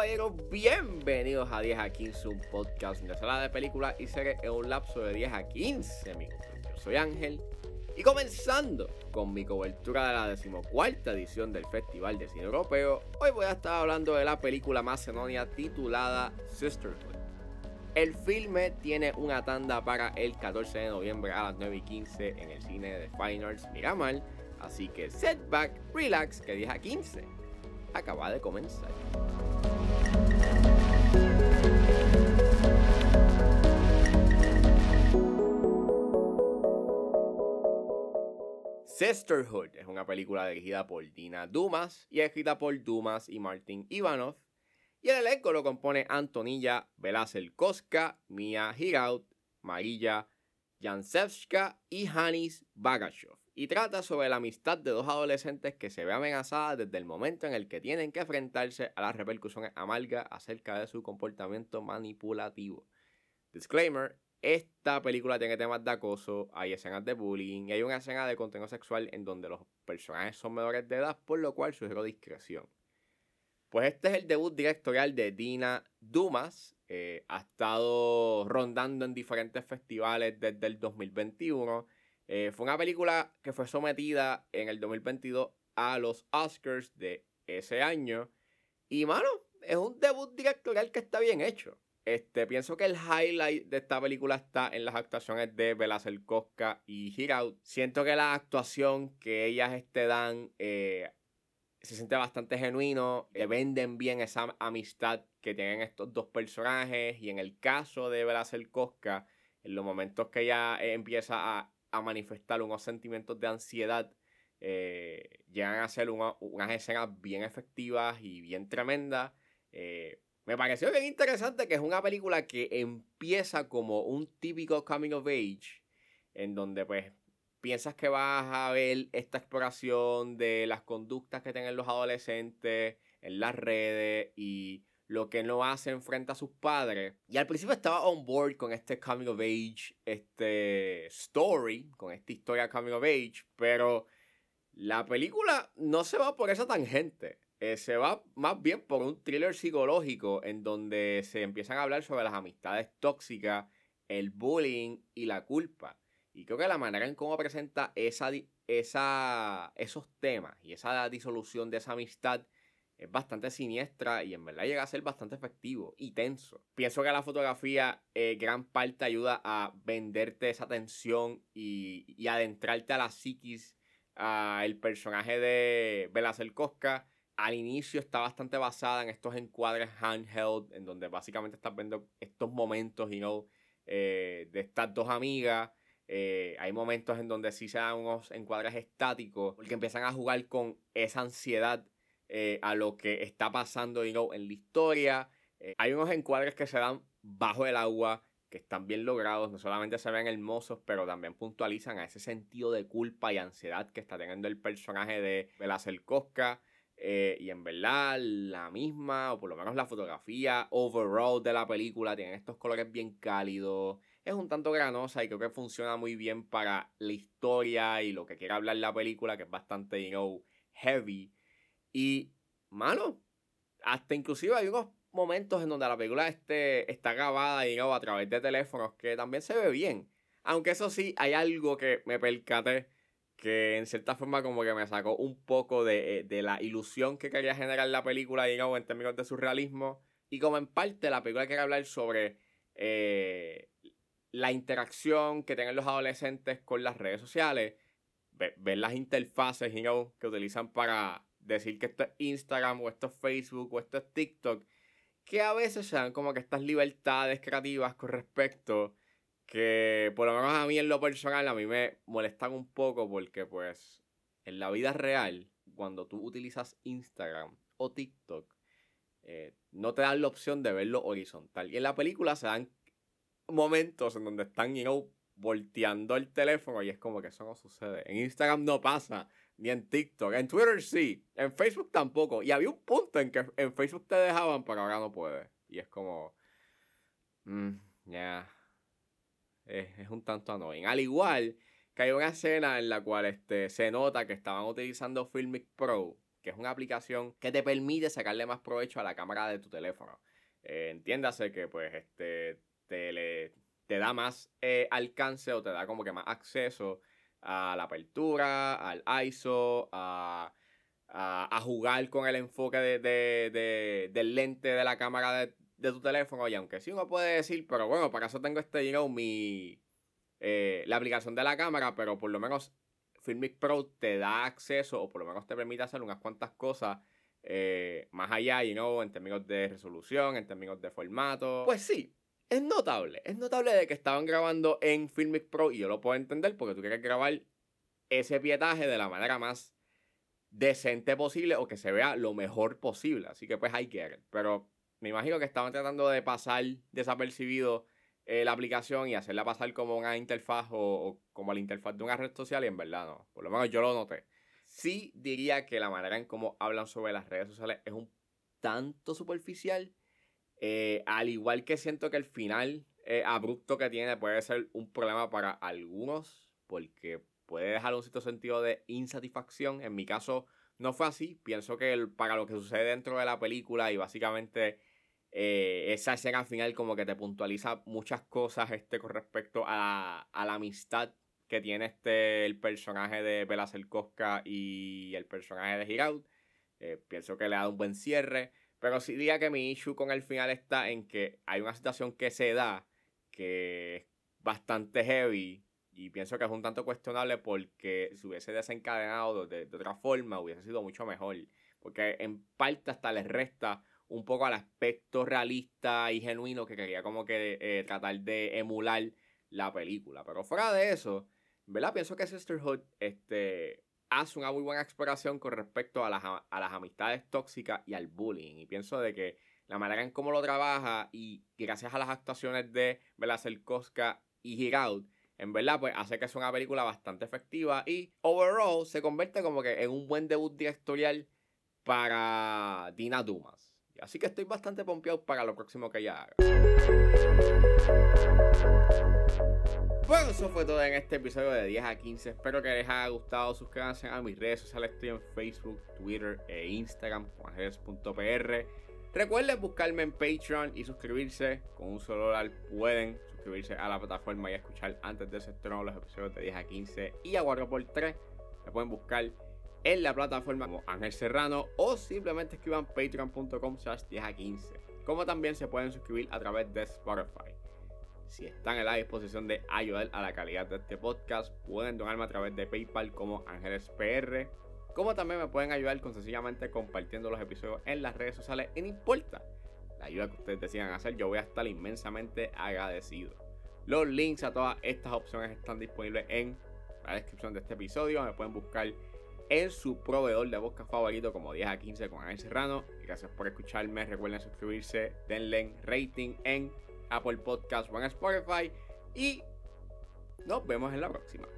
caballeros, bienvenidos a 10 a 15, un podcast de sala de películas y series en un lapso de 10 a 15 minutos. Yo soy Ángel y comenzando con mi cobertura de la decimocuarta edición del Festival de Cine Europeo, hoy voy a estar hablando de la película macedonia titulada Sisterhood. El filme tiene una tanda para el 14 de noviembre a las 9 y 15 en el cine de Fine Arts Miramar, así que setback, relax, que 10 a 15 acaba de comenzar. Sisterhood es una película dirigida por Dina Dumas y escrita por Dumas y Martin Ivanov. Y el elenco lo compone Antonilla Velazel Koska, Mia Hiraut, Marilla Jansevska y Hanis Bagashov y trata sobre la amistad de dos adolescentes que se ve amenazada desde el momento en el que tienen que enfrentarse a las repercusiones amargas acerca de su comportamiento manipulativo. Disclaimer, esta película tiene temas de acoso, hay escenas de bullying y hay una escena de contenido sexual en donde los personajes son menores de edad, por lo cual sugiero discreción. Pues este es el debut directorial de Dina Dumas. Eh, ha estado rondando en diferentes festivales desde el 2021 eh, fue una película que fue sometida en el 2022 a los Oscars de ese año. Y, mano, es un debut directorial que está bien hecho. Este, pienso que el highlight de esta película está en las actuaciones de Bela Koska y Hiraut. Siento que la actuación que ellas este, dan eh, se siente bastante genuino. Le venden bien esa amistad que tienen estos dos personajes. Y en el caso de Bela Koska, en los momentos que ella empieza a manifestar unos sentimientos de ansiedad, eh, llegan a ser unas escenas bien efectivas y bien tremendas. Eh, me pareció bien interesante que es una película que empieza como un típico coming of age, en donde pues piensas que vas a ver esta exploración de las conductas que tienen los adolescentes en las redes y lo que no hacen frente a sus padres. Y al principio estaba on board con este coming of age, este story, con esta historia coming of age, pero la película no se va por esa tangente. Eh, se va más bien por un thriller psicológico en donde se empiezan a hablar sobre las amistades tóxicas, el bullying y la culpa. Y creo que la manera en cómo presenta esa, esa, esos temas y esa disolución de esa amistad es bastante siniestra y en verdad llega a ser bastante efectivo y tenso. Pienso que la fotografía eh, gran parte ayuda a venderte esa tensión y, adentrarte a la psiquis, a el personaje de Belacer Cosca. Al inicio está bastante basada en estos encuadres handheld, en donde básicamente estás viendo estos momentos, you know, eh, de estas dos amigas. Eh, hay momentos en donde sí se dan unos encuadres estáticos, porque empiezan a jugar con esa ansiedad eh, a lo que está pasando en la historia. Eh, hay unos encuadres que se dan bajo el agua que están bien logrados, no solamente se ven hermosos, pero también puntualizan a ese sentido de culpa y ansiedad que está teniendo el personaje de Belacer Cosca. Eh, y en verdad, la misma, o por lo menos la fotografía overall de la película, tiene estos colores bien cálidos. Es un tanto granosa y creo que funciona muy bien para la historia y lo que quiere hablar la película, que es bastante, you know, heavy. Y, mano, hasta inclusive hay unos momentos en donde la película este, está grabada y a través de teléfonos que también se ve bien. Aunque eso sí, hay algo que me percaté que en cierta forma como que me sacó un poco de, eh, la ilusión que quería generar la película, digamos, en términos de surrealismo. Y como en parte la película quiere hablar sobre eh, la interacción que tienen los adolescentes con las redes sociales, ver, las interfaces que utilizan para decir que esto es Instagram o esto es Facebook o esto es TikTok, que a veces se dan como que estas libertades creativas con respecto que por lo menos a mí en lo personal a mí me molestan un poco porque pues en la vida real cuando tú utilizas Instagram o TikTok eh, no te dan la opción de verlo horizontal y en la película se dan momentos en donde están you volteando el teléfono y es como que eso no sucede en Instagram no pasa ni en TikTok. En Twitter sí. En Facebook tampoco. Y había un punto en que en Facebook te dejaban, pero ahora no puede. Y es como. Mm, ya. Es, un tanto annoying. Al igual que hay una escena en la cual este, se nota que estaban utilizando Filmic Pro que es una aplicación que te permite sacarle más provecho a la cámara de tu teléfono. Eh, entiéndase que pues este te, te da más eh, alcance o te da como que más acceso a la apertura, al ISO, a, jugar con el enfoque de, del lente de la cámara de, tu teléfono. Y aunque sí uno puede decir, pero bueno, para eso tengo este, you mi, eh, la aplicación de la cámara, pero por lo menos Filmic Pro te da acceso o por lo menos te permite hacer unas cuantas cosas eh, más allá, you know, en términos de resolución, en términos de formato. Pues sí, es notable. Es notable de que estaban grabando en Filmic Pro y yo lo puedo entender porque tú quieres grabar ese pietaje de la manera más decente posible o que se vea lo mejor posible. Así que pues hay que Pero me imagino que estaban tratando de pasar desapercibido eh, la aplicación y hacerla pasar como una interfaz o, como la interfaz de una red social y en verdad no. Por lo menos yo lo noté. Sí diría que la manera en cómo hablan sobre las redes sociales es un tanto superficial. Eh, al igual que siento que el final eh, abrupto que tiene puede ser un problema para algunos. Porque puede dejar un cierto sentido de insatisfacción. En mi caso no fue así. Pienso que para lo que sucede dentro de la película y básicamente eh, esa escena final como que te puntualiza muchas cosas este, con respecto a, la amistad que tiene este el personaje de Bela Selkowska y el personaje de Giraud. Eh, pienso que le dado un buen cierre. Pero sí diría que mi issue con el final está en que hay una situación que se da que es bastante heavy. Y pienso que es un tanto cuestionable porque si hubiese desencadenado de, de otra forma hubiese sido mucho mejor. Porque en parte hasta les resta un poco al aspecto realista y genuino que quería como que eh, tratar de emular la película. Pero fuera de eso, ¿verdad? Pienso que Sisterhood este, hace una muy buena exploración con respecto a las, a las amistades tóxicas y al bullying. Y pienso de que la manera en cómo lo trabaja y gracias a las actuaciones de Bela Selkowska y Giraud, en verdad, pues hace que sea una película bastante efectiva y overall se convierte como que en un buen debut directorial para Dina Dumas. Así que estoy bastante pompeado para lo próximo que ella haga. Bueno, eso fue todo en este episodio de 10 a 15. Espero que les haya gustado. Suscríbanse a mis redes sociales. Estoy en Facebook, Twitter e Instagram, juanjeres.pr. Recuerden buscarme en Patreon y suscribirse. Con un solo dólar pueden suscribirse a la plataforma y escuchar antes de ese estreno los episodios de 10 a 15 y a 4x3. Me pueden buscar en la plataforma como Ángel Serrano o simplemente escriban patreon.com slash 10 a 15. Como también se pueden suscribir a través de Spotify. Si están en la disposición de ayudar a la calidad de este podcast, pueden donarme a través de PayPal como Ángeles PR. Como también me pueden ayudar con sencillamente compartiendo los episodios en las redes sociales. Y no importa la ayuda que ustedes decidan hacer, yo voy a estar inmensamente agradecido. Los links a todas estas opciones están disponibles en la descripción de este episodio. Me pueden buscar en su proveedor de podcast favorito como 10 a 15 con Ángel Serrano. Gracias por escucharme. Recuerden suscribirse, denle rating en Apple Podcast o en Spotify. Y nos vemos en la próxima.